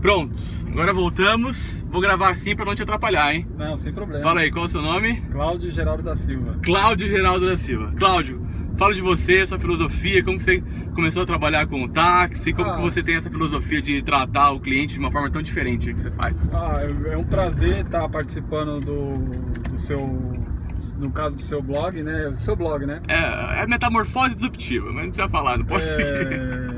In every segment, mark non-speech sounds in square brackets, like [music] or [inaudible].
Pronto, agora voltamos. Vou gravar assim pra não te atrapalhar, hein? Não, sem problema. Fala aí, qual é o seu nome? Cláudio Geraldo da Silva. Cláudio Geraldo da Silva. Cláudio, fala de você, sua filosofia, como que você começou a trabalhar com o táxi, como Ah. que você tem essa filosofia de tratar o cliente de uma forma tão diferente que você faz. Ah, é um prazer estar participando do, do seu, no caso do seu blog, né? Do seu blog, né? É, é metamorfose disruptiva, mas não precisa falar, não posso É,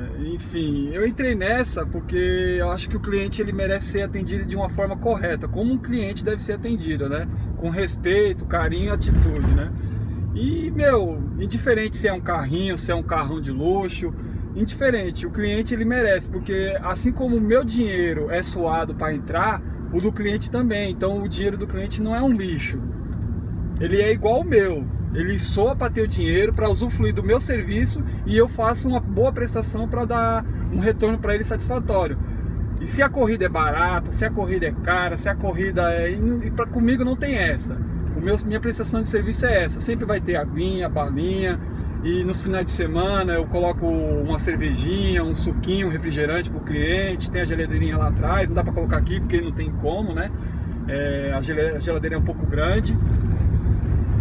enfim, eu entrei nessa porque eu acho que o cliente ele merece ser atendido de uma forma correta, como um cliente deve ser atendido, né? Com respeito, carinho atitude, né? E, meu, indiferente se é um carrinho, se é um carrão de luxo, indiferente, o cliente ele merece, porque assim como o meu dinheiro é suado para entrar, o do cliente também. Então o dinheiro do cliente não é um lixo. Ele é igual o meu. Ele soa para ter o dinheiro, para usufruir do meu serviço e eu faço uma boa prestação para dar um retorno para ele satisfatório. E se a corrida é barata, se a corrida é cara, se a corrida é. E para comigo não tem essa. O meu, minha prestação de serviço é essa. Sempre vai ter aguinha, balinha. E nos finais de semana eu coloco uma cervejinha, um suquinho, um refrigerante para o cliente. Tem a geladeirinha lá atrás. Não dá para colocar aqui porque não tem como, né? É, a geladeira é um pouco grande.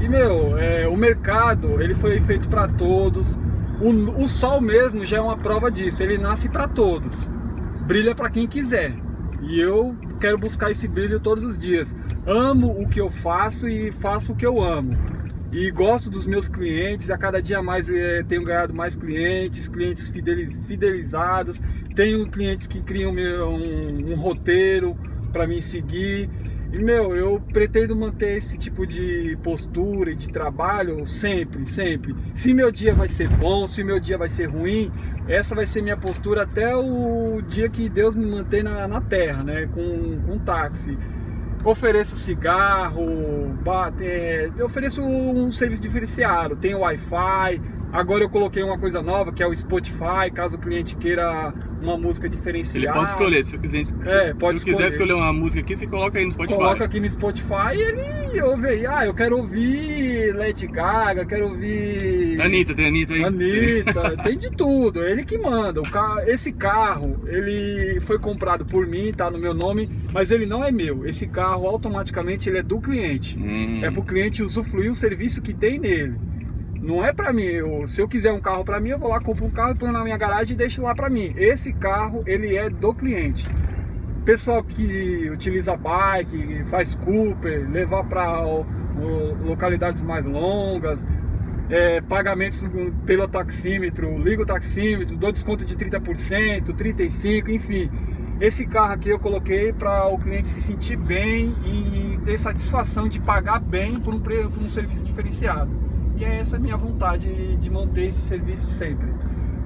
E meu, é, o mercado ele foi feito para todos. O, o sol mesmo já é uma prova disso. Ele nasce para todos. Brilha para quem quiser. E eu quero buscar esse brilho todos os dias. Amo o que eu faço e faço o que eu amo. E gosto dos meus clientes. A cada dia mais eh, tenho ganhado mais clientes, clientes fideliz- fidelizados. Tenho clientes que criam um, um roteiro para mim seguir. E meu, eu pretendo manter esse tipo de postura e de trabalho sempre, sempre. Se meu dia vai ser bom, se meu dia vai ser ruim, essa vai ser minha postura até o dia que Deus me mantém na, na terra, né? Com, com táxi. Ofereço cigarro, bate, é, ofereço um serviço diferenciado, tem Wi-Fi. Agora eu coloquei uma coisa nova que é o Spotify, caso o cliente queira uma música Ele diferenciada. pode escolher, se quiser, se, É, pode se eu quiser escolher. escolher uma música aqui, você coloca aí no Spotify. Coloca aqui no Spotify e ele ouve aí. Ah, eu quero ouvir Lady Gaga, quero ouvir. Anitta, tem Anitta aí? Anitta, [laughs] tem de tudo, ele que manda. O ca- Esse carro, ele foi comprado por mim, tá no meu nome, mas ele não é meu. Esse carro automaticamente ele é do cliente. Hum. É pro cliente usufruir o serviço que tem nele. Não é pra mim. Eu- se eu quiser um carro pra mim, eu vou lá, compro um carro, ponho na minha garagem e deixo lá pra mim. Esse carro, ele é do cliente. Pessoal que utiliza bike, faz Cooper, levar para localidades mais longas, é, pagamentos pelo taxímetro, liga o taxímetro, dou desconto de 30%, 35%, enfim. Esse carro aqui eu coloquei para o cliente se sentir bem e ter satisfação de pagar bem por um, por um serviço diferenciado. E é essa a minha vontade de manter esse serviço sempre.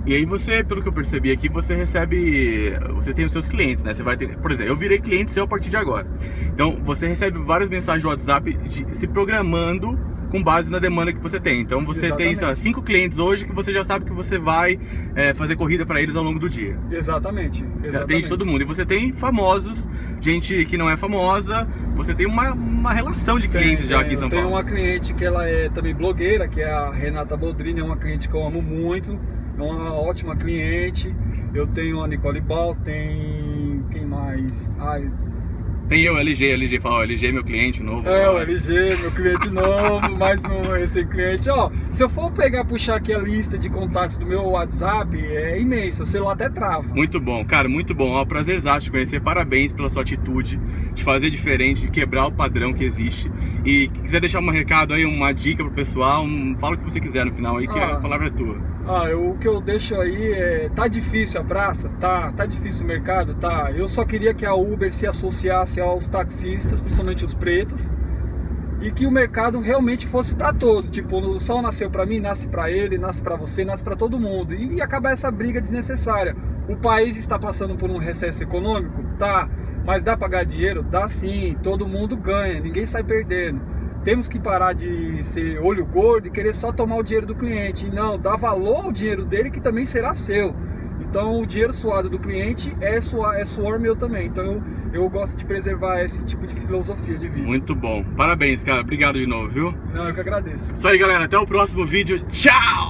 E aí você, pelo que eu percebi aqui, você recebe, você tem os seus clientes, né? Você vai ter, por exemplo, eu virei cliente seu a partir de agora. Então, você recebe várias mensagens no WhatsApp de- se programando com base na demanda que você tem. Então, você tem, lá, Exatamente. cinco clientes hoje que você já sabe que você vai é, fazer corrida para eles ao longo do dia. Exatamente. Você exatamente. atende todo mundo. E você tem famosos, gente que não é famosa. Você tem uma, uma relação de clientes já aqui em São Tem Paulo. uma cliente que ela é também blogueira, que é a Renata Boldrini, é uma cliente que eu amo muito, é uma ótima cliente. Eu tenho a Nicole Baus, tem quem mais? Ai, Tem eu, LG, LG, fala, ó, LG meu cliente novo. é, ó. o LG, meu cliente novo, [laughs] mais um esse cliente. Ó, se eu for pegar, puxar aqui a lista de contatos do meu WhatsApp, é imensa, o celular até trava. Muito bom, cara, muito bom. Ó, prazerzaço te conhecer. Parabéns pela sua atitude de fazer diferente, de quebrar o padrão que existe. E quiser deixar um recado aí, uma dica pro pessoal, um- fala o que você quiser no final aí, que Ah. a palavra é tua. Ah, eu- o que eu deixo aí é. Tá difícil a praça? Tá. Tá difícil o mercado? Tá. Eu só queria que a Uber se associasse aos taxistas, principalmente os pretos, e que o mercado realmente fosse para todos. Tipo, o sol nasceu para mim, nasce para ele, nasce para você, nasce para todo mundo. E acabar essa briga desnecessária. O país está passando por um recesso econômico? Tá. Mas dá pra ganhar dinheiro? Dá sim. Todo mundo ganha, ninguém sai perdendo. Temos que parar de ser olho gordo e querer só tomar o dinheiro do cliente. Não, dá valor ao dinheiro dele que também será seu. Então o dinheiro suado do cliente é suor, é suor meu também. Então eu, eu gosto de preservar esse tipo de filosofia de vida. Muito bom. Parabéns, cara. Obrigado de novo, viu? Não, eu que agradeço. Isso aí, galera. Até o próximo vídeo. Tchau!